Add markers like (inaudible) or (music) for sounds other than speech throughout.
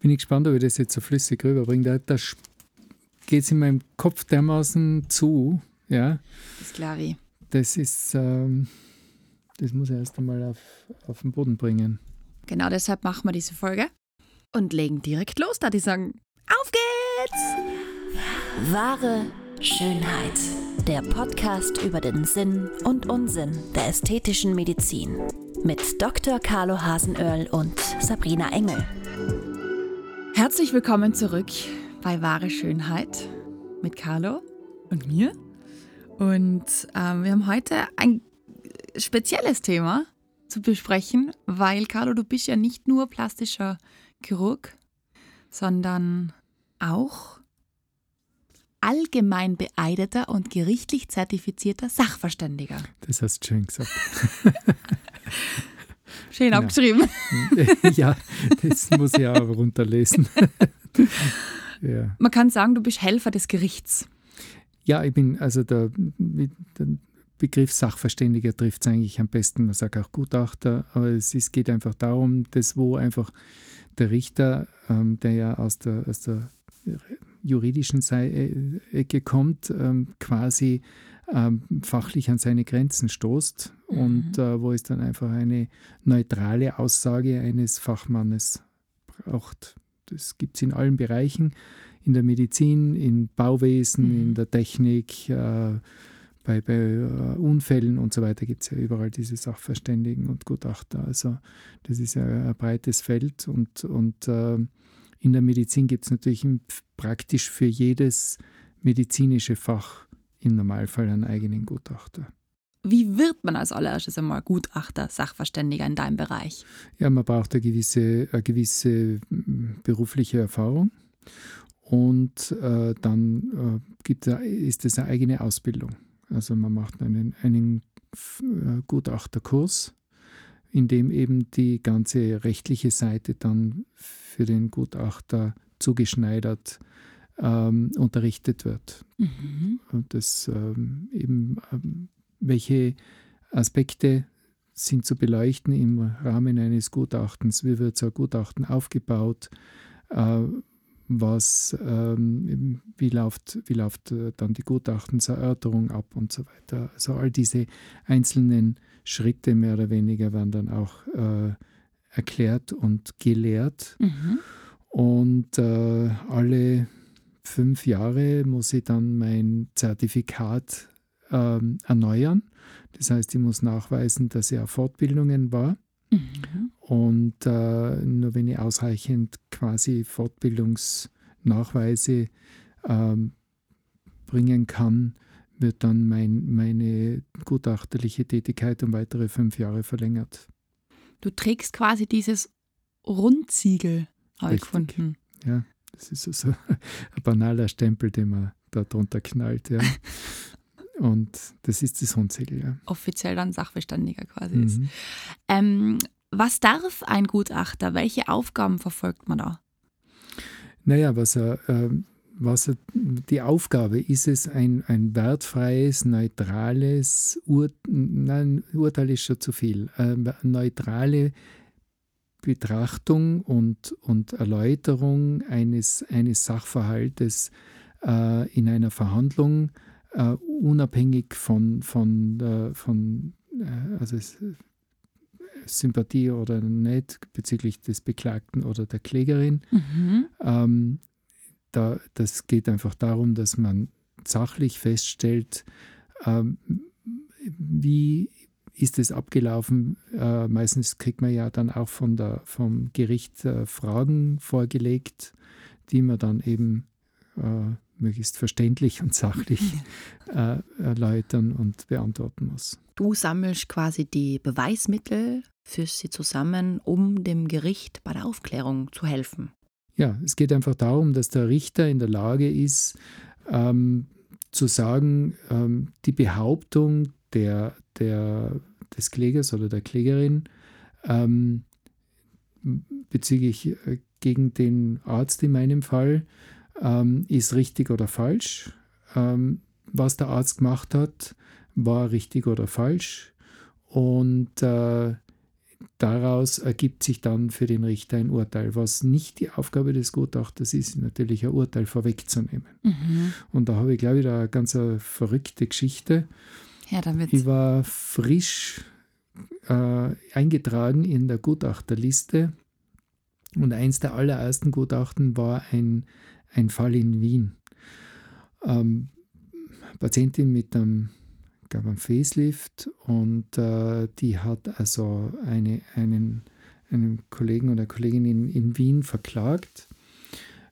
Bin ich gespannt, ob ich das jetzt so flüssig rüberbringe. Da, da geht es in meinem Kopf dermaßen zu. Ja. Das ist klar. Wie. Das ist, ähm, das muss ich erst einmal auf, auf den Boden bringen. Genau deshalb machen wir diese Folge und legen direkt los, da die sagen, auf geht's! Wahre Schönheit. Der Podcast über den Sinn und Unsinn der ästhetischen Medizin. Mit Dr. Carlo Hasenöhrl und Sabrina Engel. Herzlich willkommen zurück bei Wahre Schönheit mit Carlo und mir. Und ähm, wir haben heute ein spezielles Thema zu besprechen, weil Carlo, du bist ja nicht nur plastischer Chirurg, sondern auch allgemein beeideter und gerichtlich zertifizierter Sachverständiger. Das hast du schön gesagt. (laughs) Schön genau. abgeschrieben. (laughs) ja, das muss ich auch runterlesen. (laughs) ja. Man kann sagen, du bist Helfer des Gerichts. Ja, ich bin, also der, der Begriff Sachverständiger trifft es eigentlich am besten. Man sagt auch Gutachter, aber es ist, geht einfach darum, dass wo einfach der Richter, ähm, der ja aus der, aus der juridischen äh, Ecke kommt, ähm, quasi ähm, fachlich an seine Grenzen stoßt mhm. und äh, wo es dann einfach eine neutrale Aussage eines Fachmannes braucht. Das gibt es in allen Bereichen, in der Medizin, im Bauwesen, mhm. in der Technik, äh, bei, bei uh, Unfällen und so weiter gibt es ja überall diese Sachverständigen und Gutachter. Also das ist ja ein breites Feld und, und uh, in der Medizin gibt es natürlich praktisch für jedes medizinische Fach im Normalfall einen eigenen Gutachter. Wie wird man als allererstes einmal Gutachter, Sachverständiger in deinem Bereich? Ja, man braucht eine gewisse, eine gewisse mm, berufliche Erfahrung und äh, dann äh, gibt, ist es eine eigene Ausbildung. Also man macht einen, einen äh, Gutachterkurs, in dem eben die ganze rechtliche Seite dann für den Gutachter zugeschneidert ähm, unterrichtet wird. Mhm. Und das ähm, eben, ähm, welche Aspekte sind zu beleuchten im Rahmen eines Gutachtens, wie wird so ein Gutachten aufgebaut, äh, was, ähm, wie läuft, wie läuft äh, dann die Gutachtenserörterung ab und so weiter. Also all diese einzelnen Schritte mehr oder weniger werden dann auch äh, erklärt und gelehrt. Mhm. Und äh, alle fünf Jahre muss ich dann mein Zertifikat ähm, erneuern. Das heißt, ich muss nachweisen, dass ich auf Fortbildungen war. Mhm. Und äh, nur wenn ich ausreichend quasi Fortbildungsnachweise ähm, bringen kann, wird dann mein, meine gutachterliche Tätigkeit um weitere fünf Jahre verlängert. Du trägst quasi dieses Rundziegel, habe ich gefunden. Ja. Das ist also (laughs) ein banaler Stempel, den man da drunter knallt. Ja. (laughs) Und das ist das Hundsegel. Ja. Offiziell dann Sachverständiger quasi mhm. ist. Ähm, was darf ein Gutachter? Welche Aufgaben verfolgt man da? Naja, was er, äh, was er, die Aufgabe ist es, ein, ein wertfreies, neutrales Ur, nein, Urteil ist schon zu viel, äh, neutrale Betrachtung und, und Erläuterung eines, eines Sachverhaltes äh, in einer Verhandlung, äh, unabhängig von, von, äh, von also Sympathie oder nicht bezüglich des Beklagten oder der Klägerin. Mhm. Ähm, da, das geht einfach darum, dass man sachlich feststellt, ähm, wie ist es abgelaufen? Äh, meistens kriegt man ja dann auch von der, vom Gericht äh, Fragen vorgelegt, die man dann eben äh, möglichst verständlich und sachlich (laughs) äh, erläutern und beantworten muss. Du sammelst quasi die Beweismittel, führst sie zusammen, um dem Gericht bei der Aufklärung zu helfen. Ja, es geht einfach darum, dass der Richter in der Lage ist, ähm, zu sagen, ähm, die Behauptung der, der, des Klägers oder der Klägerin ähm, bezüglich äh, gegen den Arzt in meinem Fall ähm, ist richtig oder falsch. Ähm, was der Arzt gemacht hat, war richtig oder falsch. Und äh, daraus ergibt sich dann für den Richter ein Urteil. Was nicht die Aufgabe des Gutachters ist, natürlich ein Urteil vorwegzunehmen. Mhm. Und da habe ich, glaube ich, da eine ganz verrückte Geschichte. Ja, damit. Ich war frisch äh, eingetragen in der Gutachterliste und eins der allerersten Gutachten war ein, ein Fall in Wien. Ähm, Patientin mit einem gab einen Facelift und äh, die hat also eine, einen, einen Kollegen oder Kollegin in, in Wien verklagt,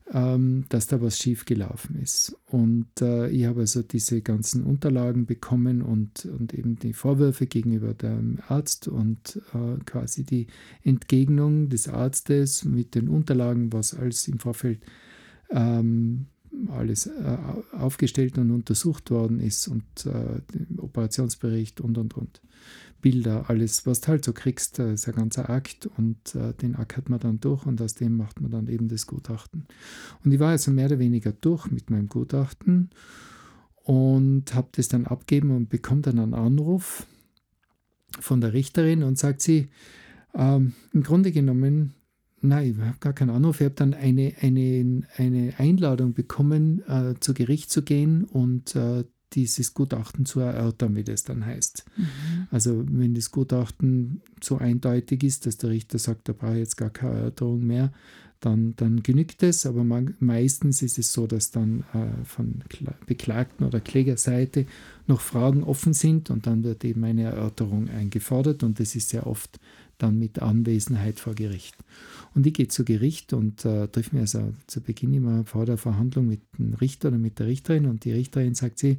dass da was schief gelaufen ist. Und äh, ich habe also diese ganzen Unterlagen bekommen und, und eben die Vorwürfe gegenüber dem Arzt und äh, quasi die Entgegnung des Arztes mit den Unterlagen, was alles im Vorfeld ähm, alles äh, aufgestellt und untersucht worden ist und äh, Operationsbericht und und und. Bilder, alles, was du halt so kriegst, äh, ist ein ganzer Akt und äh, den hat man dann durch und aus dem macht man dann eben das Gutachten. Und ich war also mehr oder weniger durch mit meinem Gutachten und habe das dann abgeben und bekomme dann einen Anruf von der Richterin und sagt sie, ähm, im Grunde genommen Nein, ich habe gar keinen Anruf. Ich habe dann eine, eine, eine Einladung bekommen, äh, zu Gericht zu gehen und äh, dieses Gutachten zu erörtern, wie das dann heißt. Mhm. Also wenn das Gutachten so eindeutig ist, dass der Richter sagt, da brauche ich jetzt gar keine Erörterung mehr, dann, dann genügt es. Aber man, meistens ist es so, dass dann äh, von Beklagten oder Klägerseite noch Fragen offen sind und dann wird eben eine Erörterung eingefordert und das ist sehr oft dann mit Anwesenheit vor Gericht. Und ich gehe zu Gericht und äh, treffe mich also zu Beginn immer vor der Verhandlung mit dem Richter oder mit der Richterin und die Richterin sagt sie,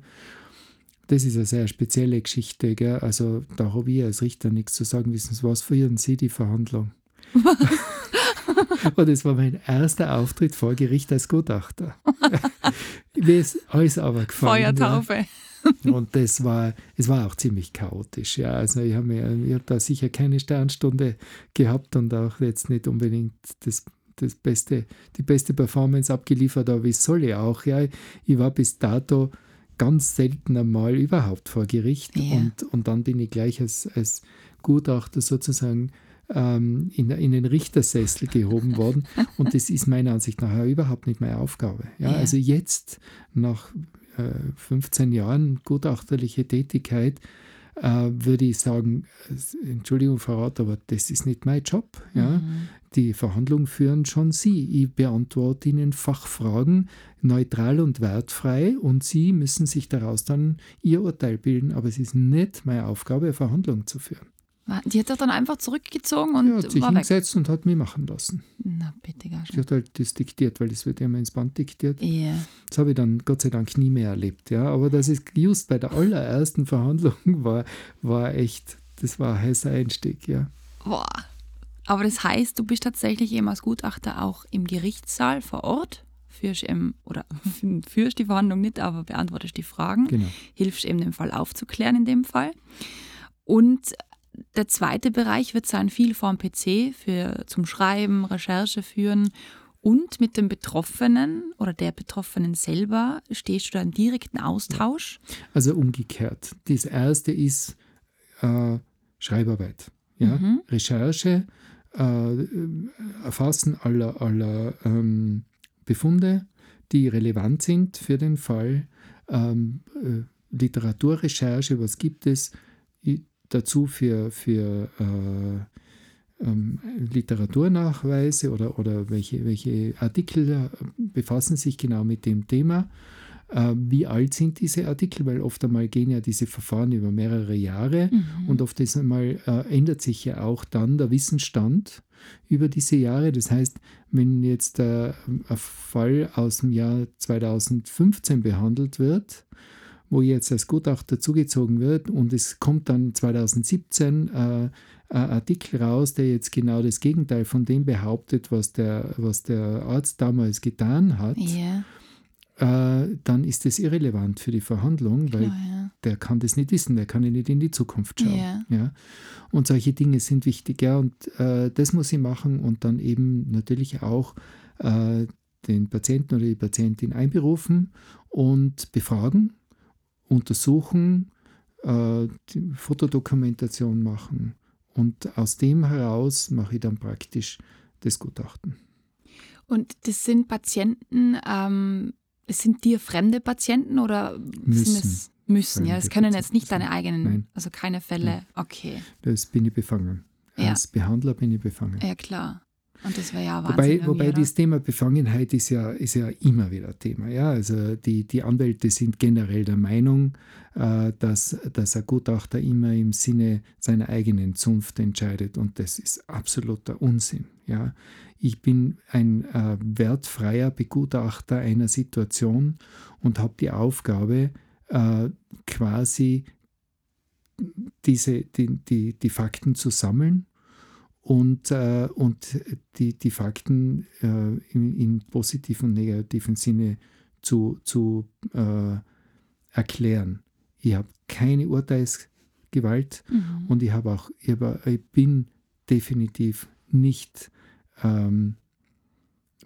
das ist eine sehr spezielle Geschichte, gell? also da habe ich als Richter nichts zu sagen. Wissen Sie was, führen Sie die Verhandlung. und das war mein erster Auftritt vor Gericht als Gutachter. (laughs) Mir ist alles aber gefallen. Feuertaufe. Ja. (laughs) Und das war, es war auch ziemlich chaotisch. Ja. Also ich habe hab da sicher keine Sternstunde gehabt und auch jetzt nicht unbedingt das, das beste, die beste Performance abgeliefert, aber ich soll ja auch. Ja. Ich war bis dato ganz selten einmal überhaupt vor Gericht ja. und, und dann bin ich gleich als, als Gutachter sozusagen ähm, in, in den Richtersessel gehoben worden. (laughs) Und das ist meiner Ansicht nach überhaupt nicht meine Aufgabe. Ja, ja. Also jetzt, nach 15 Jahren gutachterliche Tätigkeit, äh, würde ich sagen, Entschuldigung, Frau Rath, aber das ist nicht mein Job. Ja? Mhm. Die Verhandlungen führen schon Sie. Ich beantworte Ihnen Fachfragen neutral und wertfrei und Sie müssen sich daraus dann Ihr Urteil bilden. Aber es ist nicht meine Aufgabe, eine Verhandlung zu führen. Die hat er dann einfach zurückgezogen und ja, hat sich war hingesetzt weg. und hat mich machen lassen. Na bitte, gar Sie hat halt das diktiert, weil das wird ja immer ins Band diktiert. Yeah. Das habe ich dann Gott sei Dank nie mehr erlebt. Ja. Aber das ist just bei der allerersten Verhandlung (laughs) war, war echt, das war ein heißer Einstieg, ja. Boah. Aber das heißt, du bist tatsächlich eben als Gutachter auch im Gerichtssaal vor Ort? Führst eben, oder (laughs) führst die Verhandlung nicht, aber beantwortest die Fragen. Genau. Hilfst eben den Fall aufzuklären in dem Fall. Und der zweite Bereich wird sein viel vom PC für zum Schreiben, Recherche führen und mit dem Betroffenen oder der Betroffenen selber stehst du da in direkten Austausch? Also umgekehrt. Das erste ist äh, Schreibarbeit, ja? Mhm. Recherche, äh, Erfassen aller, aller ähm, Befunde, die relevant sind für den Fall, ähm, äh, Literaturrecherche, was gibt es, dazu für, für äh, ähm, Literaturnachweise oder, oder welche, welche Artikel äh, befassen sich genau mit dem Thema. Äh, wie alt sind diese Artikel? Weil oft einmal gehen ja diese Verfahren über mehrere Jahre mhm. und oft einmal äh, ändert sich ja auch dann der Wissensstand über diese Jahre. Das heißt, wenn jetzt äh, ein Fall aus dem Jahr 2015 behandelt wird, wo jetzt als Gutachter zugezogen wird und es kommt dann 2017 äh, ein Artikel raus, der jetzt genau das Gegenteil von dem behauptet, was der, was der Arzt damals getan hat, yeah. äh, dann ist das irrelevant für die Verhandlung, weil ja. der kann das nicht wissen, der kann ja nicht in die Zukunft schauen. Yeah. Ja? Und solche Dinge sind wichtig, ja, und äh, das muss ich machen und dann eben natürlich auch äh, den Patienten oder die Patientin einberufen und befragen untersuchen, äh, die Fotodokumentation machen Und aus dem heraus mache ich dann praktisch das Gutachten. Und das sind Patienten, ähm, es sind dir fremde Patienten oder Müssen. sind es müssen? Ja, es Fremde können jetzt nicht deine eigenen, Nein. also keine Fälle. Okay, Das bin ich befangen. Ja. Als Behandler bin ich befangen. ja klar. Und das wäre ja Wahnsinn. Wobei, wobei das Thema Befangenheit ist ja, ist ja immer wieder Thema. Ja? Also die, die Anwälte sind generell der Meinung, äh, dass, dass ein Gutachter immer im Sinne seiner eigenen Zunft entscheidet und das ist absoluter Unsinn. Ja? Ich bin ein äh, wertfreier Begutachter einer Situation und habe die Aufgabe, äh, quasi diese, die, die, die Fakten zu sammeln und, äh, und die, die Fakten äh, in, in positiven und negativen Sinne zu, zu äh, erklären. Ich habe keine Urteilsgewalt Mhm. und ich habe auch, ich, hab, ich bin definitiv nicht ähm,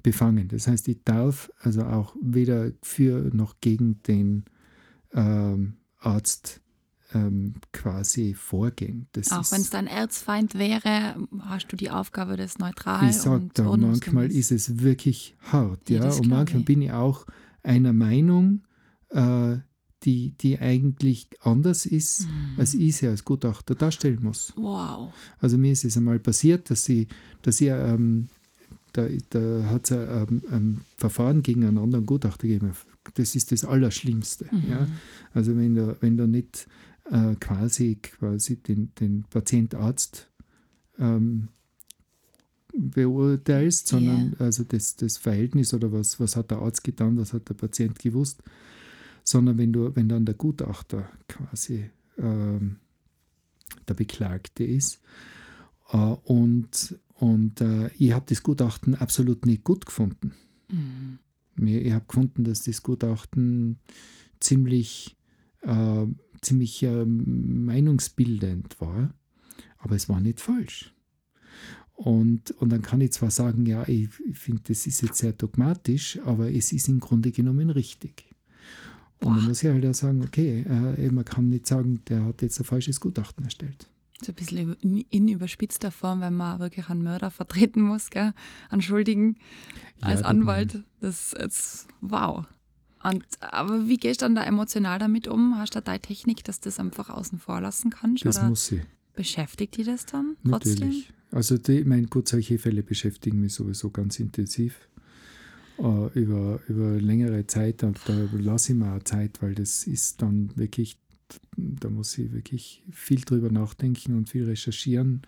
befangen. Das heißt, ich darf also auch weder für noch gegen den ähm, Arzt ähm, quasi vorgehen. Das Auch wenn es dein Erzfeind wäre, hast du die Aufgabe, das neutral ich sage und da, manchmal ist es wirklich hart. Ja, Ja, und manchmal ich. bin ich auch einer Meinung, äh, die, die eigentlich anders ist, Mhm. als ich sie als Gutachter darstellen muss. Wow. Also mir ist es einmal passiert, dass sie, dass ich, ähm, da, da hat es ein, ein Verfahren gegen einen anderen Gutachter gegeben. Das ist das Allerschlimmste. Mhm. Ja? Also wenn du, wenn du nicht äh, quasi, quasi den, den Patient-Arzt ähm, beurteilst, sondern also das, das Verhältnis oder was, was hat der Arzt getan, was hat der Patient gewusst, sondern wenn du, wenn dann der Gutachter quasi ähm, der Beklagte ist äh, und, und äh, ich habe das Gutachten absolut nicht gut gefunden. Mhm. Ich habe gefunden, dass das Gutachten ziemlich, äh, ziemlich äh, meinungsbildend war, aber es war nicht falsch. Und, und dann kann ich zwar sagen, ja, ich, ich finde, das ist jetzt sehr dogmatisch, aber es ist im Grunde genommen richtig. Und Boah. muss ich halt auch sagen, okay, äh, man kann nicht sagen, der hat jetzt ein falsches Gutachten erstellt. So ein bisschen in, in überspitzter Form, wenn man wirklich einen Mörder vertreten muss, gell? einen Schuldigen als Ja, Anwalt. Das ist wow. Und, aber wie gehst du dann da emotional damit um? Hast du da deine Technik, dass du das einfach außen vor lassen kannst? Das oder muss sie. beschäftigt die das dann trotzdem? Natürlich. Also die, ich meine, gut, solche Fälle beschäftigen mich sowieso ganz intensiv. Äh, über, über längere Zeit, und da lasse ich mir auch Zeit, weil das ist dann wirklich, da muss ich wirklich viel drüber nachdenken und viel recherchieren.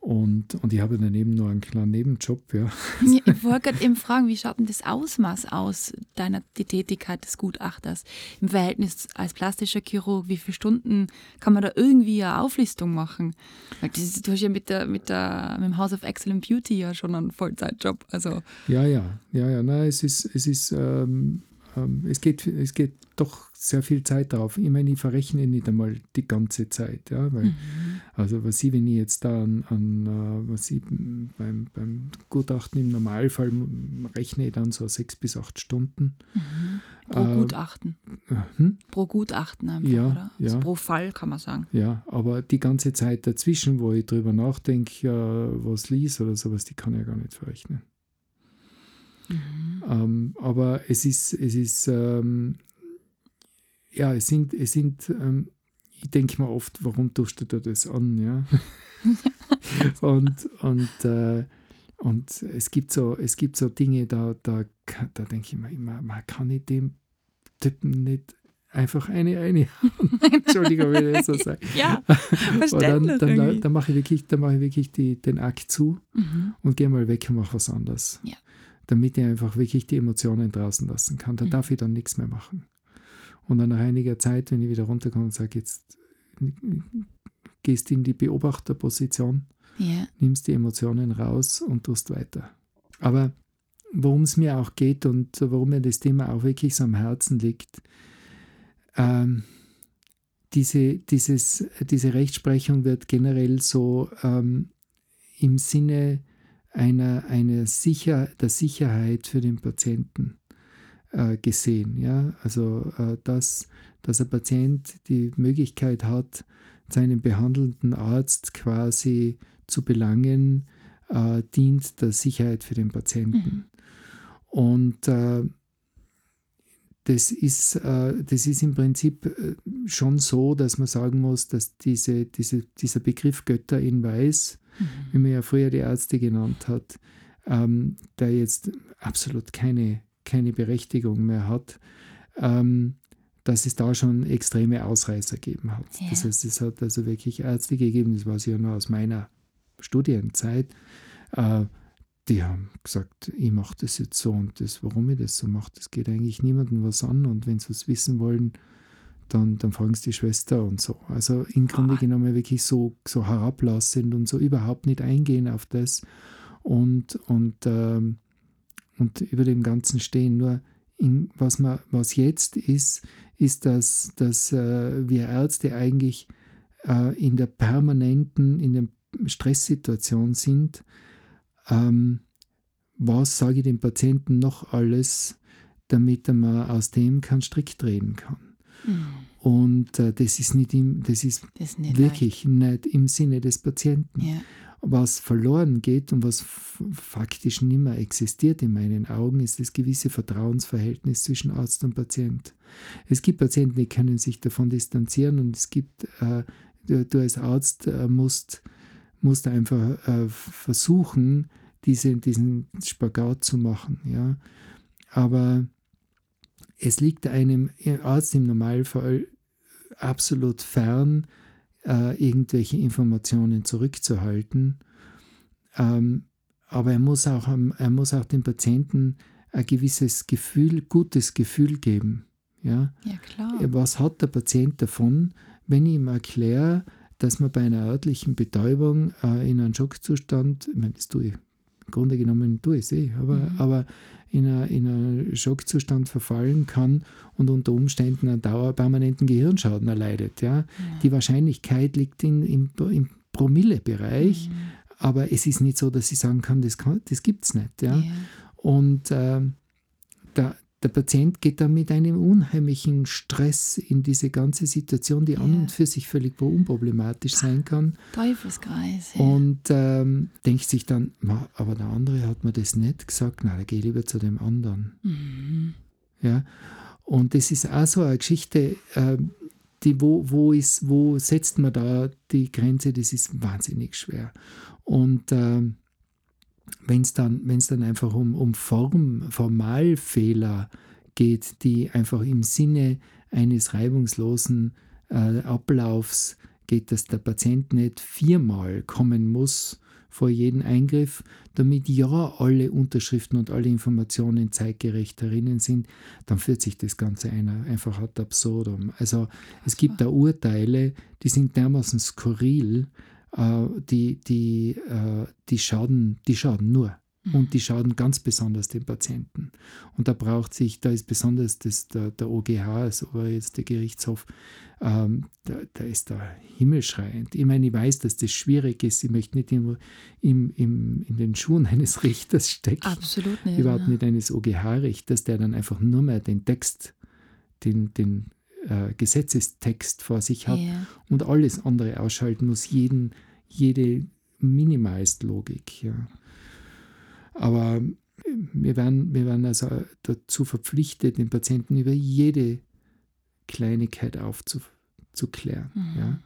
Und, und ich habe daneben nur einen kleinen Nebenjob, ja. Ich wollte gerade eben fragen, wie schaut denn das Ausmaß aus, deiner die Tätigkeit des Gutachters im Verhältnis als plastischer Chirurg? Wie viele Stunden kann man da irgendwie eine Auflistung machen? Weil das, du hast ja mit, der, mit, der, mit dem House of Excellent Beauty ja schon einen Vollzeitjob. Also, Ja, ja, ja, ja, nein, es ist, es ist, ähm, es geht, es geht doch sehr viel Zeit drauf. Ich meine, ich verrechne nicht einmal die ganze Zeit, ja, weil, also was ich, wenn ich jetzt da an, an äh, was ich beim, beim Gutachten im Normalfall rechne ich dann so sechs bis acht Stunden. pro Äh, Gutachten. hm? Pro Gutachten einfach, Ja, oder? Also ja. pro Fall kann man sagen. Ja, aber die ganze Zeit dazwischen, wo ich drüber nachdenke, äh, was lies oder sowas, die kann ich ja gar nicht verrechnen. Ähm, aber es ist, es ist, ähm, ja, es sind, es sind, ähm, ich denke mir oft, warum tust du dir das an, ja? (laughs) und und, äh, und es gibt so, es gibt so Dinge, da, da, da denke ich mir immer, man kann nicht dem Typen nicht einfach eine, eine, (laughs) Entschuldigung, wenn ich das so sage. Ja, verständlich. dann, dann, dann mache ich wirklich, dann mache ich wirklich die, den Akt zu Mhm. und gehe mal weg und mache was anderes. Ja. Damit ich einfach wirklich die Emotionen draußen lassen kann. Da Mhm. darf ich dann nichts mehr machen. Und dann nach einiger Zeit, wenn ich wieder runterkomme und sage, jetzt gehst in die Beobachterposition, Ja. nimmst die Emotionen raus und tust weiter. Aber worum es mir auch geht und warum mir das Thema auch wirklich so am Herzen liegt, ähm, diese, dieses, diese Rechtsprechung wird generell so ähm, im Sinne einer, einer Sicher, der Sicherheit für den Patienten äh, gesehen. Ja? Also, äh, dass, dass ein Patient die Möglichkeit hat, seinen behandelnden Arzt quasi zu belangen, äh, dient der Sicherheit für den Patienten. Mhm. Und äh, das ist, äh, das ist im Prinzip äh, schon so, dass man sagen muss, dass diese, diese, dieser Begriff Götter in Weiß. Wie man ja früher die Ärzte genannt hat, ähm, der jetzt absolut keine, keine Berechtigung mehr hat, ähm, dass es da schon extreme Ausreißer gegeben hat. Ja. Das heißt, es hat also wirklich Ärzte gegeben, das weiß ich ja nur aus meiner Studienzeit, äh, die haben gesagt, ich mache das jetzt so und das, warum ich das so mache, das geht eigentlich niemandem was an und wenn sie es wissen wollen, dann, dann fragen sie die Schwester und so. Also im Grunde genommen wirklich so, so herablassend und so überhaupt nicht eingehen auf das und, und, ähm, und über dem Ganzen stehen. Nur in, was, man, was jetzt ist, ist, dass, dass äh, wir Ärzte eigentlich äh, in der permanenten, in der Stresssituation sind, ähm, was sage ich dem Patienten noch alles, damit er mal aus dem keinen Strick drehen kann. Mhm. Und äh, das ist nicht im, das ist, das ist nicht wirklich leicht. nicht im Sinne des Patienten. Ja. Was verloren geht und was faktisch nicht mehr existiert in meinen Augen, ist das gewisse Vertrauensverhältnis zwischen Arzt und Patient. Es gibt Patienten, die können sich davon distanzieren und es gibt, äh, du, du, als Arzt äh, musst, musst einfach äh, versuchen, diese, diesen Spagat zu machen. Ja. Aber es liegt einem Arzt im Normalfall absolut fern, äh, irgendwelche Informationen zurückzuhalten. Ähm, aber er muss, auch, er muss auch dem Patienten ein gewisses Gefühl, gutes Gefühl geben. Ja? ja, klar. Was hat der Patient davon, wenn ich ihm erkläre, dass man bei einer örtlichen Betäubung äh, in einem Schockzustand, ich meine, das tue ich im Grunde genommen tue ich es eh, aber, mhm. aber in einen Schockzustand verfallen kann und unter Umständen einen dauerpermanenten Gehirnschaden erleidet. Ja? ja. Die Wahrscheinlichkeit liegt in, im, im Promillebereich, mhm. aber es ist nicht so, dass ich sagen kann, das, das gibt es nicht. Ja? ja. Und äh, da, der Patient geht dann mit einem unheimlichen Stress in diese ganze Situation, die ja. an und für sich völlig unproblematisch sein kann. Teufelskreis. Ja. Und ähm, denkt sich dann, aber der andere hat mir das nicht gesagt, na, da gehe ich lieber zu dem anderen. Mhm. Ja. Und das ist auch so eine Geschichte, äh, die, wo, wo, ist, wo setzt man da die Grenze, das ist wahnsinnig schwer. Und äh, wenn es dann, wenn's dann einfach um, um Form, Formalfehler geht, die einfach im Sinne eines reibungslosen äh, Ablaufs geht, dass der Patient nicht viermal kommen muss vor jedem Eingriff, damit ja alle Unterschriften und alle Informationen zeitgerecht herinnen sind, dann führt sich das Ganze einer einfach ad absurdum. Also es gibt da Urteile, die sind dermaßen skurril, die, die, äh, die, schaden, die schaden nur. Mhm. Und die schaden ganz besonders den Patienten. Und da braucht sich, da ist besonders das, der, der OGH, also jetzt der Gerichtshof, ähm, da, da, ist da himmelschreiend. Ich meine, ich weiß, dass das schwierig ist. Ich möchte nicht im, im, im, in den Schuhen eines (laughs) Richters stecken. Absolut nicht. Überhaupt nicht eines OGH-Richters, der dann einfach nur mehr den Text, den, den äh, Gesetzestext vor sich hat yeah. und alles andere ausschalten muss, jeden, jede Minimalist-Logik. Ja. Aber äh, wir werden, wir werden also dazu verpflichtet, den Patienten über jede Kleinigkeit aufzuklären. Mhm. Ja.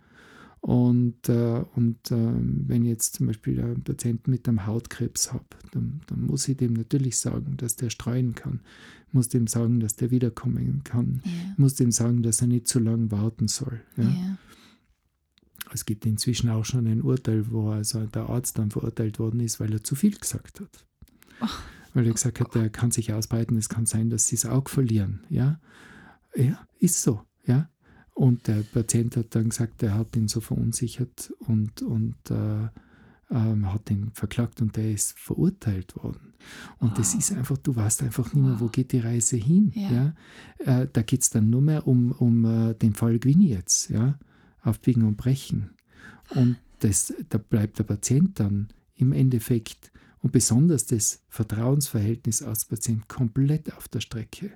Und, äh, und äh, wenn ich jetzt zum Beispiel einen Patienten mit einem Hautkrebs habe, dann, dann, muss ich dem natürlich sagen, dass der streuen kann. Ich muss dem sagen, dass der wiederkommen kann. Ja. Ich muss dem sagen, dass er nicht zu lange warten soll. Ja. Ja. Es gibt inzwischen auch schon ein Urteil, wo also der Arzt dann verurteilt worden ist, weil er zu viel gesagt hat. Ach. Weil er gesagt hat, er kann sich ausbreiten, es kann sein, dass sie das Auge verlieren. Ja, ja ist so. Ja, und der Patient hat dann gesagt, er hat ihn so verunsichert und, und äh, ähm, hat ihn verklagt und der ist verurteilt worden. Und wow. das ist einfach, du weißt einfach nicht mehr, wo geht die Reise hin. Ja. ja? Äh, da geht es dann nur mehr um, um äh, den Fall Gwini jetzt, ja, auf Biegen und Brechen. Und das, da bleibt der Patient dann im Endeffekt und besonders das Vertrauensverhältnis als Patient komplett auf der Strecke.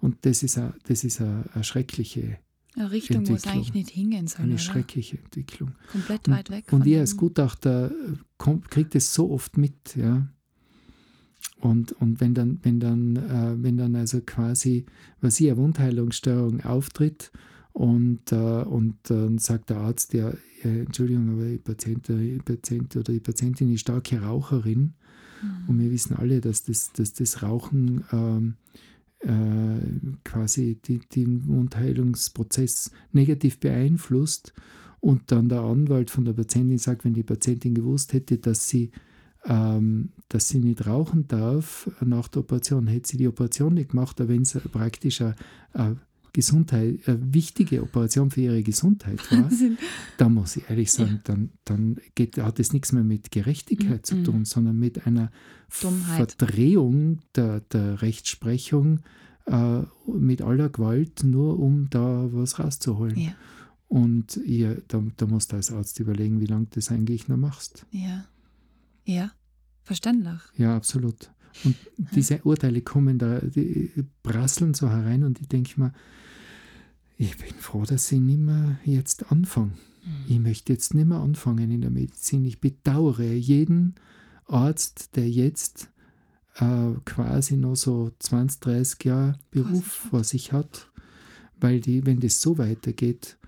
Und das ist eine, das ist eine, eine schreckliche Eine Richtung, wo es eigentlich nicht hingehen soll. Eine oder? schreckliche Entwicklung. Komplett weit weg. Und ihr als Gutachter äh, kommt, kriegt es so oft mit, ja. Und, und wenn dann, wenn dann, äh, wenn dann also quasi, was eine Wundheilungsstörung auftritt und, äh, und dann sagt der Arzt, ja, Entschuldigung, aber die Patient, die Patient oder die Patientin ist starke Raucherin Mhm. und wir wissen alle, dass das, dass das Rauchen ähm, äh, quasi die, den Wundheilungsprozess negativ beeinflusst und dann der Anwalt von der Patientin sagt, wenn die Patientin gewusst hätte, dass sie, ähm, dass sie nicht rauchen darf nach der Operation, hätte sie die Operation nicht gemacht, aber wenn es praktisch eine, eine Gesundheit, eine wichtige Operation für ihre Gesundheit war, da muss ich ehrlich sagen, dann, dann geht, hat es nichts mehr mit Gerechtigkeit zu Mhm. tun, sondern mit einer Dummheit. Verdrehung der, der Rechtsprechung äh, mit aller Gewalt, nur um da was rauszuholen. Ja, Und ihr, da, da musst du als Arzt überlegen, wie lange du das eigentlich noch machst. ja. Ja, verständlich. Ja, absolut. Und diese Urteile kommen da, die prasseln so herein und ich denke mir, ich bin froh, dass ich nicht mehr jetzt anfange. Ich möchte jetzt nicht mehr anfangen in der Medizin. Ich bedauere jeden Arzt, der jetzt äh, quasi noch so 20, 30 Jahre Beruf vor sich hat, weil die, wenn das so weitergeht,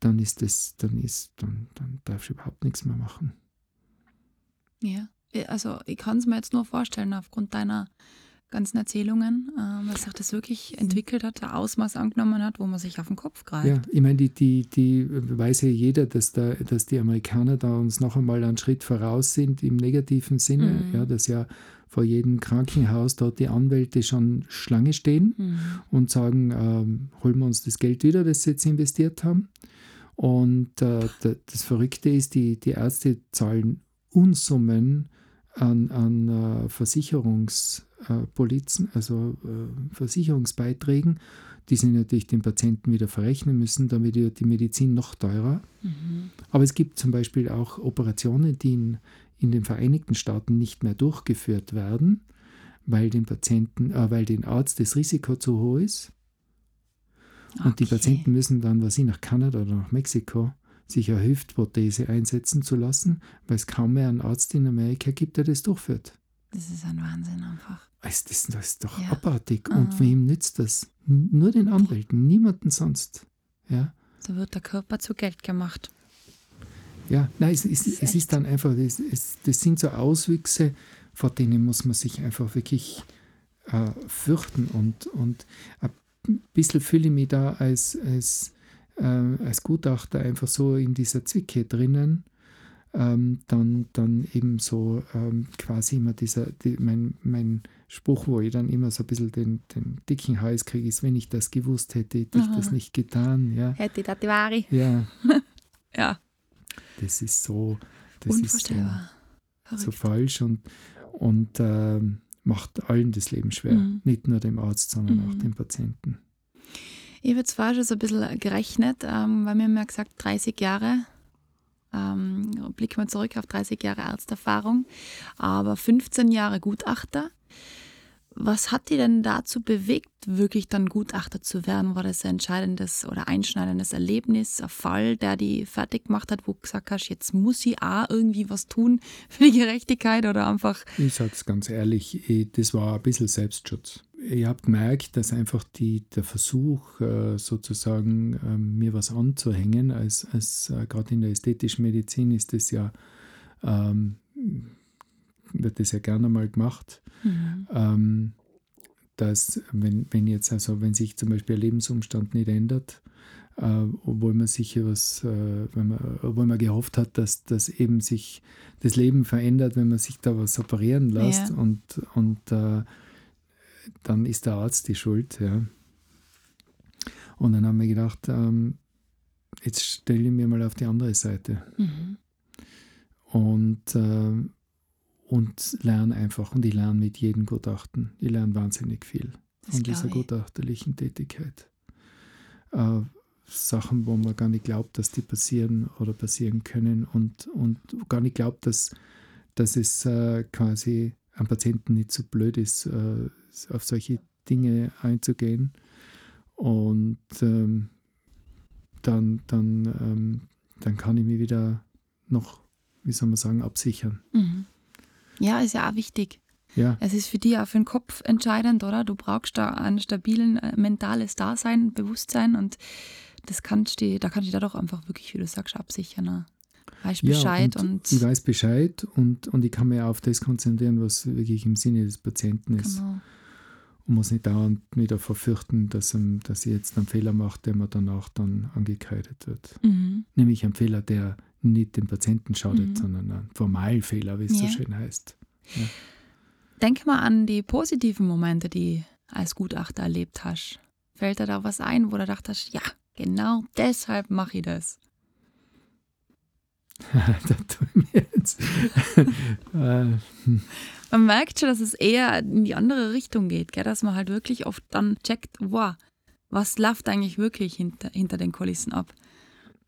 dann ist das, dann ist, dann, dann darfst du überhaupt nichts mehr machen. Ja, also ich kann es mir jetzt nur vorstellen, aufgrund deiner ganzen Erzählungen, ähm, dass sich das wirklich entwickelt hat, ein Ausmaß angenommen hat, wo man sich auf den Kopf greift. Ja, ich meine, die, die, die weiß ja jeder, dass, da, dass die Amerikaner da uns noch einmal einen Schritt voraus sind im negativen Sinne, Mhm. ja, dass ja vor jedem Krankenhaus dort die Anwälte schon Schlange stehen Mhm. und sagen, ähm, holen wir uns das Geld wieder, das sie jetzt investiert haben. Und äh, da- das Verrückte ist, die, die Ärzte zahlen Unsummen an, an äh, Versicherungspolizen, also äh, Versicherungsbeiträgen, die sie natürlich den Patienten wieder verrechnen müssen, damit wird die Medizin noch teurer. Mhm. Aber es gibt zum Beispiel auch Operationen, die in, in den Vereinigten Staaten nicht mehr durchgeführt werden, weil dem Patienten, äh, weil den Arzt das Risiko zu hoch ist. Und die Okay. Patienten müssen dann, was sie nach Kanada oder nach Mexiko, sich eine Hüftprothese einsetzen zu lassen, weil es kaum mehr einen Arzt in Amerika gibt, der das durchführt. Das ist ein Wahnsinn einfach. Das, das, das ist doch Ja. abartig. Ah. Und wem nützt das? N- Nur den Anwälten, niemanden sonst. Ja, So wird der Körper zu Geld gemacht. ja. Nein, es, es, ist es ist dann einfach, das, es, das sind so Auswüchse, vor denen muss man sich einfach wirklich äh, fürchten. Und, und ein bisschen fühle ich mich da als, als, äh, als Gutachter einfach so in dieser Zwicke drinnen. Ähm, dann, dann eben so ähm, quasi immer dieser, die, mein, mein Spruch, wo ich dann immer so ein bisschen den, den dicken Hals kriege, ist, wenn ich das gewusst hätte, hätte ich das Aha. nicht getan. Ja, Hätte das die Ware? ja (laughs) Ja, das ist so, das ist so, so falsch und, und ähm, macht allen das Leben schwer. Mhm. Nicht nur dem Arzt, sondern auch Mhm. dem Patienten. Ich habe vorher schon so ein bisschen gerechnet, ähm, weil wir haben gesagt, 30 Jahre, ähm, blicken wir zurück auf 30 Jahre Arzterfahrung, aber 15 Jahre Gutachter. Was hat die denn dazu bewegt, wirklich dann Gutachter zu werden? War das ein entscheidendes oder einschneidendes Erlebnis, ein Fall, der die fertig gemacht hat, wo du gesagt hast, jetzt muss ich auch irgendwie was tun für die Gerechtigkeit oder einfach, Ich sage es ganz ehrlich, ich, das war ein bisschen Selbstschutz. Ich habe gemerkt, dass einfach die, der Versuch, äh, sozusagen ähm, mir was anzuhängen, als, als äh, gerade in der ästhetischen Medizin ist das ja, ähm, wird das ja gerne mal gemacht, ähm, dass wenn, wenn jetzt also, wenn sich zum Beispiel ein Lebensumstand nicht ändert, äh, obwohl man sicher was, äh, wenn man, obwohl man gehofft hat, dass, dass eben sich das Leben verändert, wenn man sich da was operieren lässt Ja. und, und äh, dann ist der Arzt die Schuld, ja. Und dann haben wir gedacht, ähm, jetzt stelle ich mir mal auf die andere Seite mhm. und, äh, und lerne einfach. Und ich lerne mit jedem Gutachten. Ich lerne wahnsinnig viel Das von dieser ich. gutachterlichen Tätigkeit. Äh, Sachen, wo man gar nicht glaubt, dass die passieren oder passieren können und, und gar nicht glaubt, dass, dass es äh, quasi am Patienten nicht so blöd ist, äh, auf solche Dinge einzugehen. Und ähm, dann, dann, ähm, dann kann ich mich wieder noch, wie soll man sagen, absichern. Mhm. Ja, ist ja auch wichtig. Ja, Es ist für dich auch für den Kopf entscheidend, oder? Du brauchst da ein stabilen äh, mentales Dasein, Bewusstsein und das kannst du, da kannst du dich dadurch einfach wirklich, wie du sagst, absichern. Weißt Bescheid ja, und, ich weiß Bescheid und, und ich kann mich auf das konzentrieren, was wirklich im Sinne des Patienten ist. genau. Und muss nicht dauernd wieder verfürchten, dass, ihm, dass ich jetzt einen Fehler mache, der mir danach dann angekreidet wird. Mhm. Nämlich ein Fehler, der nicht dem Patienten schadet, Mhm. sondern ein Formalfehler, wie es Ja. so schön heißt. Denk mal an die positiven Momente, die du als Gutachter erlebt hast. Fällt dir da was ein, wo du gedacht hast, ja, genau deshalb mache ich das? da tue ich mir jetzt. äh, hm. (laughs) (laughs) Man merkt schon, dass es eher in die andere Richtung geht, gell? dass man halt wirklich oft dann checkt, wow, was läuft eigentlich wirklich hinter, hinter den Kulissen ab?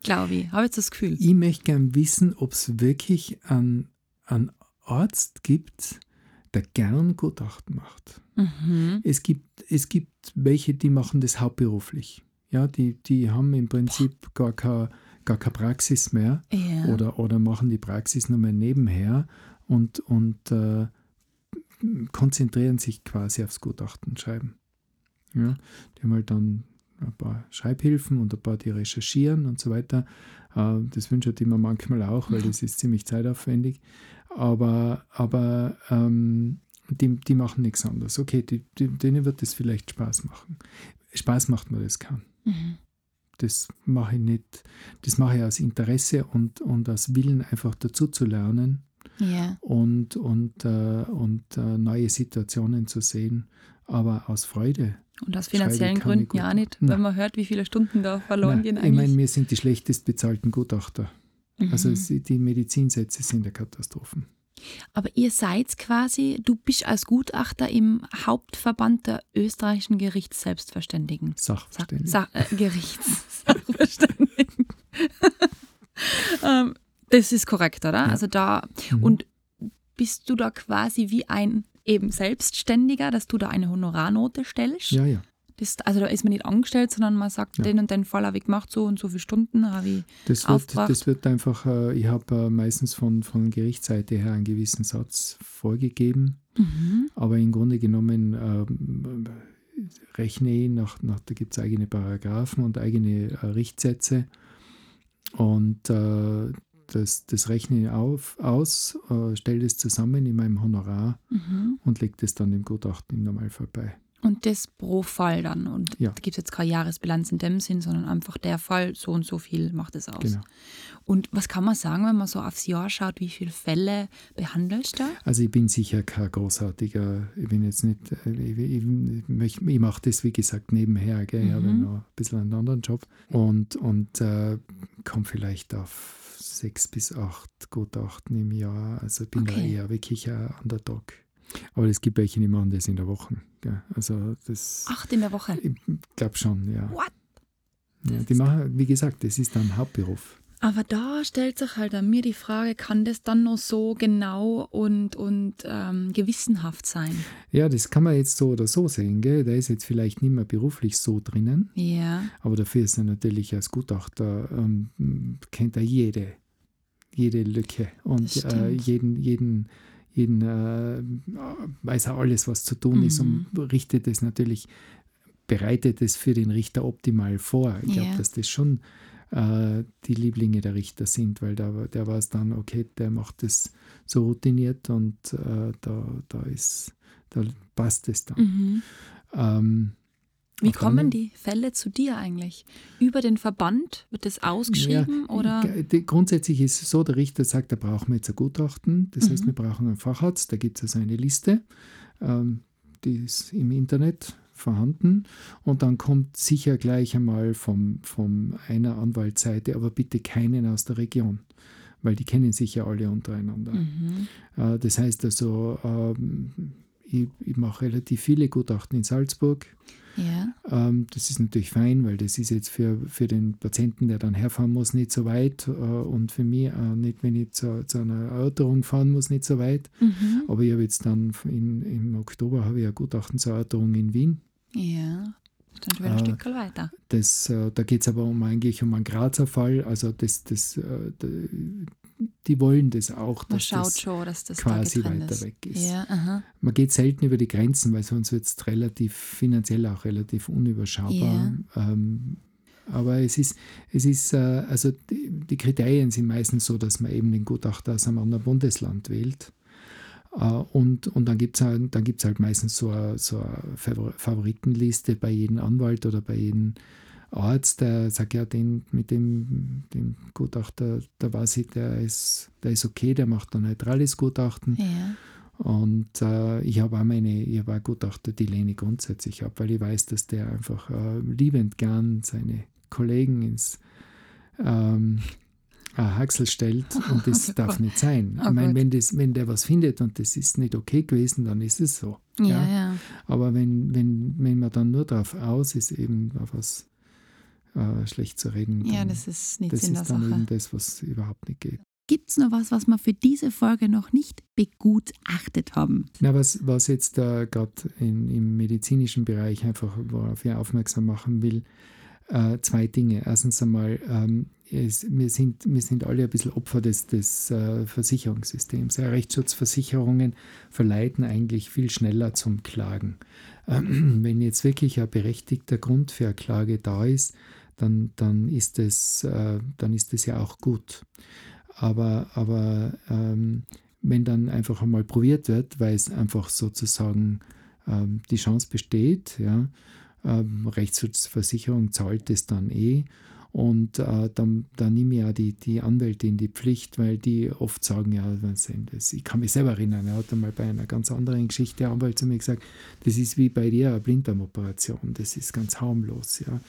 Glaube ich, habe jetzt das Gefühl. ich möchte gern wissen, ob es wirklich einen, einen Arzt gibt, der gern Gutachten macht. Mhm. Es gibt, es gibt welche, die machen das hauptberuflich. Ja, die, die haben im Prinzip gar keine, gar keine Praxis mehr Ja. oder, oder machen die Praxis nur mehr nebenher und, und äh, konzentrieren sich quasi aufs Gutachten schreiben. Ja, die haben halt dann ein paar Schreibhilfen und ein paar, die recherchieren und so weiter. Äh, das wünsche ich mir manchmal auch, weil das ist ziemlich zeitaufwendig. Aber, aber ähm, die, die machen nichts anderes. Okay, die, die, denen wird das vielleicht Spaß machen. Spaß macht mir das kann. Mhm. Das mache ich nicht, das mache ich aus Interesse und, und aus Willen einfach dazu zu lernen ja. und, und, äh, und äh, neue Situationen zu sehen, aber aus Freude. Und aus finanziellen Gründen ja nicht, Nein. wenn man hört, wie viele Stunden da verloren Nein, gehen ich meine, eigentlich. wir sind die schlechtest bezahlten Gutachter. Mhm. Also die Medizinsätze sind der Katastrophen. Aber ihr seid quasi, du bist als Gutachter im Hauptverband der österreichischen Gerichtsselbstverständigen. Sa Sachverständig. Sa äh, Gerichtssachverständigen. (laughs) ähm, das ist korrekt, oder? Ja. Also da, Mhm. und bist du da quasi wie ein eben Selbstständiger, dass du da eine Honorarnote stellst? ja, ja. Das, also da ist man nicht angestellt, sondern man sagt, Ja. den und den Fall habe ich gemacht, so und so viele Stunden habe ich. Das wird, aufgebracht. das wird einfach, äh, ich habe äh, meistens von, von Gerichtsseite her einen gewissen Satz vorgegeben, Mhm. aber im Grunde genommen ähm, rechne ich nach, nach da gibt es eigene Paragraphen und eigene äh, Richtsätze und äh, das, das rechne ich auf, aus, äh, stelle das zusammen in meinem Honorar Mhm. und lege das dann dem Gutachten im Normalfall bei. Und das pro Fall dann. Und Ja. da gibt es jetzt keine Jahresbilanz in dem Sinn, sondern einfach der Fall, so und so viel macht es aus. Genau. Und was kann man sagen, wenn man so aufs Jahr schaut, wie viele Fälle behandelst du da? Also ich bin sicher kein großartiger, ich bin jetzt nicht, äh, ich, ich, ich, mache das wie gesagt nebenher, gell? ich habe Mhm. noch ein bisschen einen anderen Job und, und äh, komme vielleicht auf sechs bis acht Gutachten im Jahr, also bin da Okay. eher wirklich ein Underdog. Aber es gibt welche, die machen das in der Woche. Gell? Also das, Acht in der Woche. ich glaube schon, ja. What? ja. Die machen, wie gesagt, das ist ein Hauptberuf. Aber da stellt sich halt an mir die Frage, kann das dann noch so genau und, und ähm, gewissenhaft sein? Ja, das kann man jetzt so oder so sehen, gell? Der ist jetzt vielleicht nicht mehr beruflich so drinnen. Ja. Aber dafür ist er natürlich als Gutachter, ähm, kennt er jede, jede Lücke und äh, jeden, jeden, jeden äh, weiß er alles, was zu tun ist und Mhm. richtet es natürlich, bereitet es für den Richter optimal vor. Ich glaube, Ja. dass das schon äh, die Lieblinge der Richter sind, weil da, der weiß dann, okay, der macht das so routiniert und äh, da, da ist, da passt es dann. Mhm. Ähm, Wie kommen die Fälle zu dir eigentlich? Über den Verband? Wird das ausgeschrieben? Ja, oder? Grundsätzlich ist es so, der Richter sagt, da brauchen wir jetzt ein Gutachten. Das heißt, Mhm. wir brauchen einen Facharzt. Da gibt es also eine Liste, ähm, die ist im Internet vorhanden. Und dann kommt sicher gleich einmal vom, vom einer Anwaltsseite, aber bitte keinen aus der Region, weil die kennen sich ja alle untereinander. Mhm. Äh, das heißt also, ähm, ich, ich mache relativ viele Gutachten in Salzburg. Ja. Ähm, das ist natürlich fein, weil das ist jetzt für, für den Patienten, der dann herfahren muss, nicht so weit äh, und für mich äh, nicht, wenn ich zu, zu einer Erörterung fahren muss, nicht so weit. Mhm. Aber ich habe jetzt dann in, im Oktober habe ich ein Gutachten zur Erörterung in Wien. Ja. Dann schon wieder ein Stück weiter. Das, äh, da geht es aber um, eigentlich um einen Grazer Fall. Also das, das, äh, die wollen das auch, Man dass schaut das schon, dass das quasi da weiter ist. weg ist. Ja. Man geht selten über die Grenzen, weil sonst wird es relativ finanziell auch relativ unüberschaubar. Ähm, aber es ist, es ist äh, also die, die Kriterien sind meistens so, dass man eben den Gutachter aus einem anderen Bundesland wählt. Äh, und, und dann gibt es halt, dann gibt's halt meistens so eine, so eine Favor- Favoritenliste bei jedem Anwalt oder bei jedem Arzt, der sagt, ja, den, mit dem, dem Gutachter, da weiß ich, der ist, der ist okay, der macht ein neutrales Gutachten. Ja. Und äh, ich habe auch meine, ich habe auch Gutachter, die lehne ich grundsätzlich ab, weil ich weiß, dass der einfach äh, liebend gern seine Kollegen ins ähm, ein Haxel stellt (laughs) und das darf nicht sein. Oh ich meine, Gott. wenn, das, wenn der was findet und das ist nicht okay gewesen, dann ist es so. Ja, ja. Aber wenn, wenn, wenn man dann nur darauf aus ist, eben auf was äh, schlecht zu reden, Ja, das ist nicht das Sinn der ist dann Sache. eben das, was überhaupt nicht geht. Gibt es noch was, was wir für diese Folge noch nicht begutachtet haben? Na, was, was jetzt äh, gerade im medizinischen Bereich einfach, worauf ich aufmerksam machen will, äh, zwei Dinge. Erstens einmal, ähm, es, wir, sind, wir sind alle ein bisschen Opfer des, des äh, Versicherungssystems. Ja, Rechtsschutzversicherungen verleiten eigentlich viel schneller zum Klagen. Ähm, (clears throat) wenn jetzt wirklich ein berechtigter Grund für eine Klage da ist, dann, dann, ist, es, äh, dann ist es ja auch gut. Aber, aber ähm, wenn dann einfach einmal probiert wird, weil es einfach sozusagen ähm, die Chance besteht, ja, ähm, Rechtsschutzversicherung zahlt es dann eh. Und äh, dann, dann nehme ich ja die, die Anwälte in die Pflicht, weil die oft sagen, ja? Ich kann mich selber erinnern, er hat einmal bei einer ganz anderen Geschichte der Anwalt zu mir gesagt, das ist wie bei dir eine Blinddarmoperation, das ist ganz harmlos. Ja.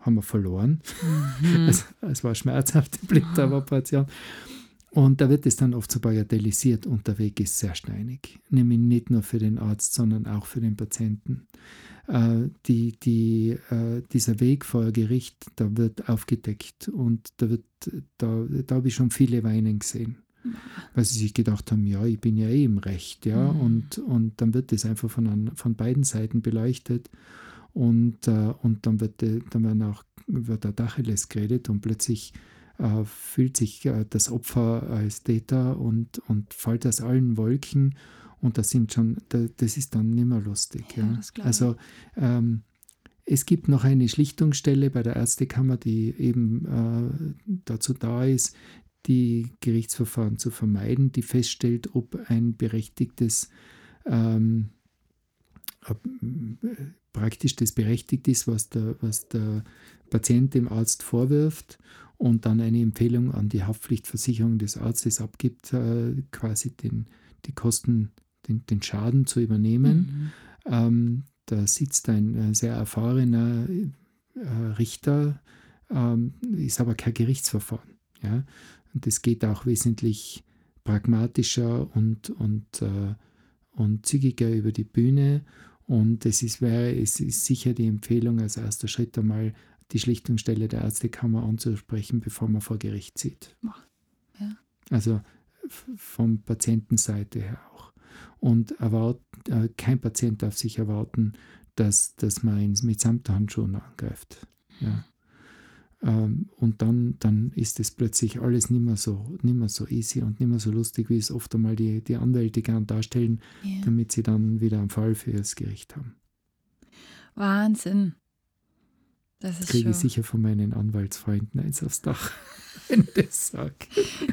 Haben wir verloren. (laughs) Es, es war schmerzhafte Blinddarmoperation. Und da wird es dann oft so bagatellisiert und der Weg ist sehr steinig. Nämlich nicht nur für den Arzt, sondern auch für den Patienten. Äh, die, die, äh, dieser Weg vor Gericht, da wird aufgedeckt und da, wird, da, da habe ich schon viele weinen gesehen. Weil sie sich gedacht haben, ja, ich bin ja eh im Recht, ja, Mhm. und, und dann wird das einfach von, an, von beiden Seiten beleuchtet und, äh, und dann wird, dann werden auch wird der Dacheles geredet und plötzlich äh, fühlt sich äh, das Opfer als Täter und, und fällt aus allen Wolken und das sind schon, da, das ist dann nicht mehr lustig. Ja, Ja, also ähm, es gibt noch eine Schlichtungsstelle bei der Ärztekammer, die eben äh, dazu da ist, die Gerichtsverfahren zu vermeiden, die feststellt, ob ein berechtigtes ähm, äh, praktisch das berechtigt ist, was der, was der Patient dem Arzt vorwirft und dann eine Empfehlung an die Haftpflichtversicherung des Arztes abgibt, äh, quasi den, die Kosten, den, den Schaden zu übernehmen. Mhm. Ähm, da sitzt ein äh, sehr erfahrener äh, Richter, ähm, ist aber kein Gerichtsverfahren. Ja? Und das geht auch wesentlich pragmatischer und, und, äh, und zügiger über die Bühne. Und es ist, wäre, es ist sicher die Empfehlung als erster Schritt einmal die Schlichtungsstelle der Ärztekammer anzusprechen, bevor man vor Gericht zieht. Ja. Also von Patientenseite her auch. Und erwart, äh, kein Patient darf sich erwarten, dass, dass man ihn mit Samthandschuhen angreift. Ja. Ähm, und dann, dann ist es plötzlich alles nicht mehr, so, nicht mehr so easy und nicht mehr so lustig, wie es oft einmal die, die Anwälte gern darstellen, Ja. damit sie dann wieder einen Fall für das Gericht haben. Wahnsinn. Das ist Kriege ich sicher von meinen Anwaltsfreunden eins aufs Dach, (laughs) wenn ich das sage.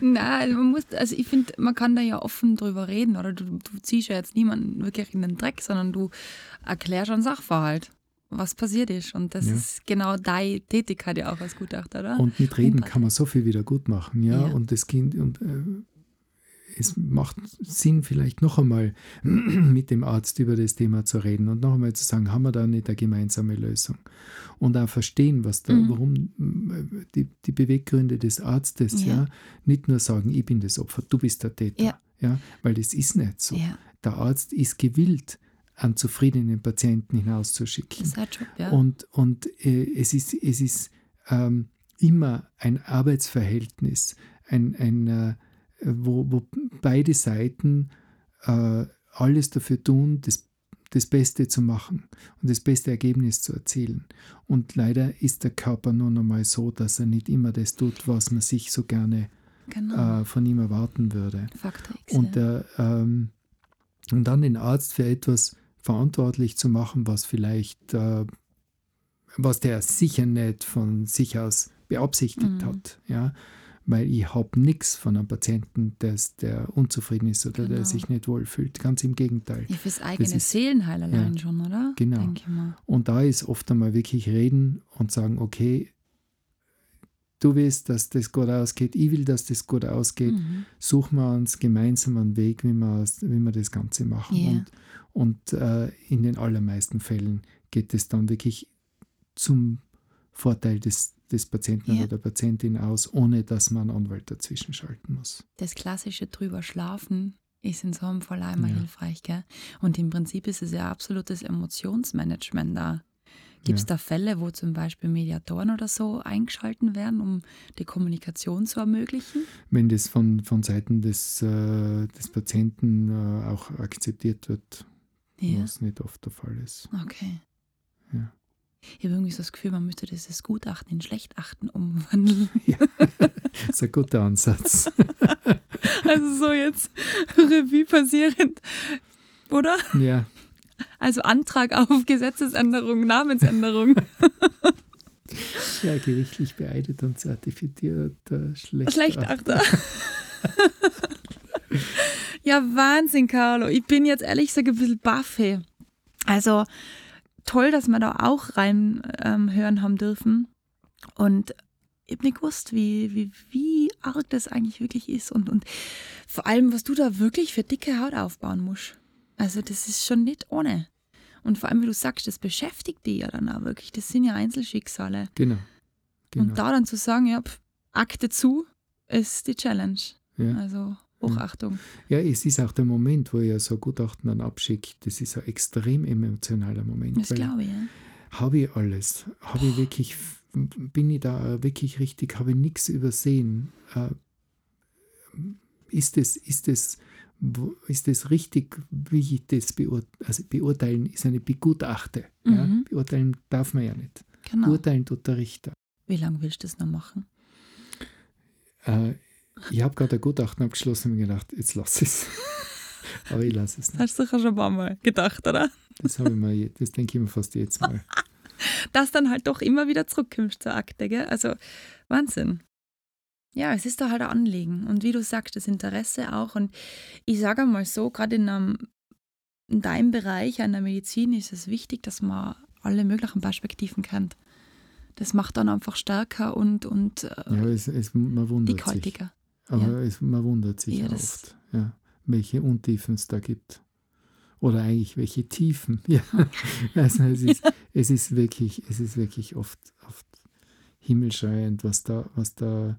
Nein, man muss, also ich finde, man kann da ja offen drüber reden, oder du, du ziehst ja jetzt niemanden wirklich in den Dreck, sondern du erklärst einen Sachverhalt, was passiert ist. Und das Ja. ist genau deine Tätigkeit ja auch als Gutachter, oder? Und mit Reden kann man so viel wieder gut machen, ja. Ja. Und das Kind und äh, es macht Sinn, vielleicht noch einmal (clears throat) mit dem Arzt über das Thema zu reden und noch einmal zu sagen, haben wir da nicht eine gemeinsame Lösung? Und auch verstehen, was da, Mhm. warum äh, die, die Beweggründe des Arztes, Ja. ja. nicht nur sagen, ich bin das Opfer, du bist der Täter. Ja. Ja, weil das ist nicht so. ja, Der Arzt ist gewillt, einen zufriedenen Patienten hinauszuschicken. Job, ja. Und, und äh, es ist, es ist ähm, immer ein Arbeitsverhältnis, ein, ein, äh, wo, wo beide Seiten äh, alles dafür tun, das, das Beste zu machen und das beste Ergebnis zu erzielen. Und leider ist der Körper nur noch mal so, dass er nicht immer das tut, was man sich so gerne genau. äh, von ihm erwarten würde. Faktor X, und, der, ähm, und dann den Arzt für etwas verantwortlich zu machen, was vielleicht, äh, was der sicher nicht von sich aus beabsichtigt mhm. hat. Ja? Weil ich habe nichts von einem Patienten, des, der unzufrieden ist oder genau. der sich nicht wohlfühlt. Ganz im Gegenteil. Ja, fürs eigene ist, Seelenheil allein ja, schon, oder? Genau. Und da ist oft einmal wirklich reden und sagen, okay, du willst, dass das gut ausgeht, ich will, dass das gut ausgeht, mhm. suchen wir uns gemeinsam einen Weg, wie wir, wie wir das Ganze machen. Yeah. Und, und äh, in den allermeisten Fällen geht es dann wirklich zum Vorteil des, des Patienten ja. oder der Patientin aus, ohne dass man Anwalt dazwischen schalten muss. Das klassische drüber schlafen ist in so einem Fall einmal ja. hilfreich. Gell? Und im Prinzip ist es ja absolutes Emotionsmanagement da. Gibt es ja. da Fälle, wo zum Beispiel Mediatoren oder so eingeschalten werden, um die Kommunikation zu ermöglichen? Wenn das von, von Seiten des, äh, des Patienten äh, auch akzeptiert wird, ja. was nicht oft der Fall ist. Okay. Ja. Ich habe irgendwie so das Gefühl, man müsste dieses Gutachten in Schlechten umwandeln. (laughs) Ja, das ist ein guter Ansatz. (laughs) Also so jetzt (laughs) Revue passierend, oder? Ja. Also Antrag auf Gesetzesänderung, Namensänderung. Ja, gerichtlich beeidet und zertifizierter Schlechter. Schlechter. ja, Wahnsinn, Carlo. Ich bin jetzt ehrlich gesagt ein bisschen baff. Also, toll, dass wir da auch reinhören ähm, haben dürfen. Und ich habe nicht gewusst, wie, wie, wie arg das eigentlich wirklich ist und, und vor allem, was du da wirklich für dicke Haut aufbauen musst. Also, das ist schon nicht ohne. Und vor allem, wie du sagst, das beschäftigt dich ja dann auch wirklich. Das sind ja Einzelschicksale. Genau. genau. Und da dann zu sagen, ja, pf, Akte zu, ist die Challenge. Ja. Also Hochachtung. Ja, es ist auch der Moment, wo ich so Gutachten dann abschicke, das ist ein extrem emotionaler Moment. Das glaube ich, ja. Habe ich alles? Habe ich wirklich, bin ich da wirklich richtig, habe ich nichts übersehen? Äh, ist es, ist es, ist es richtig, wie ich das beurteilen, also beurteilen ist eine Begutachte. Mhm. Ja? Beurteilen darf man ja nicht. Genau. Beurteilen tut der Richter. Wie lange willst du das noch machen? Äh, ich habe gerade ein Gutachten abgeschlossen und mir gedacht, jetzt lass es. (laughs) Aber ich lasse es nicht. Hast du schon ein paar Mal gedacht, oder? Das habe ich mir, das denke ich mir fast jetzt Mal. (laughs) Dass dann halt doch immer wieder zurückkommst zur Akte, gell? Also Wahnsinn. Ja, es ist da halt ein Anliegen. Und wie du sagst, das Interesse auch. Und ich sage mal so, gerade in, in deinem Bereich an der Medizin ist es wichtig, dass man alle möglichen Perspektiven kennt. Das macht dann einfach stärker und, und äh, ja, es, es, man wundert dickhaltiger. Sich. Aber ja. es, man wundert sich ja, oft, ja, welche Untiefen es da gibt. Oder eigentlich welche Tiefen. (laughs) Ja. Also es ist, (laughs) es ist wirklich, es ist wirklich oft, oft himmelschreiend, was da, was da,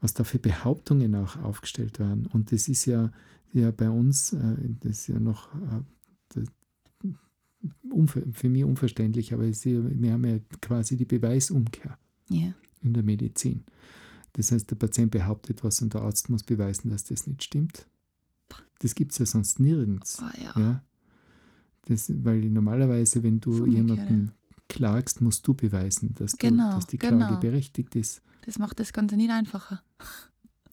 was da für Behauptungen auch aufgestellt werden. Und das ist ja, ja bei uns, äh, das ist ja noch äh, für mich unverständlich, aber wir haben ja quasi die Beweisumkehr yeah. in der Medizin. Das heißt, der Patient behauptet was und der Arzt muss beweisen, dass das nicht stimmt. Das gibt es ja sonst nirgends. Oh, ja. ja. Das, weil normalerweise, wenn du jemanden klagst, musst du beweisen, dass, genau, du, dass die Klage genau. berechtigt ist. Das macht das Ganze nicht einfacher.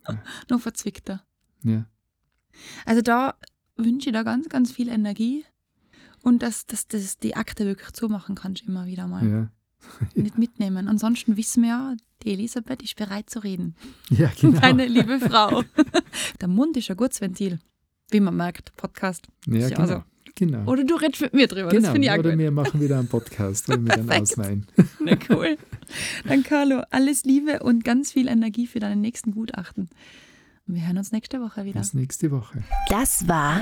Ja. (laughs) Nur verzwickter. Ja. Also da wünsche ich da ganz, ganz viel Energie und dass, dass, dass die Akte wirklich zumachen kannst, immer wieder mal. Ja. (laughs) Nicht mitnehmen. Ansonsten wissen wir ja, die Elisabeth ist bereit zu reden. (laughs) Ja, (laughs) genau. Deine liebe Frau. Der Mund ist ein gutes Ventil, wie man merkt, Podcast. Ja, genau. Also. genau. Oder du redest mit mir drüber, genau. das finde ich auch Oder gut. wir machen wieder einen Podcast, wenn wir dann ausleihen. Na cool. Dann Carlo, alles Liebe und ganz viel Energie für deine nächsten Gutachten. Und wir hören uns nächste Woche wieder. Bis nächste Woche. Das war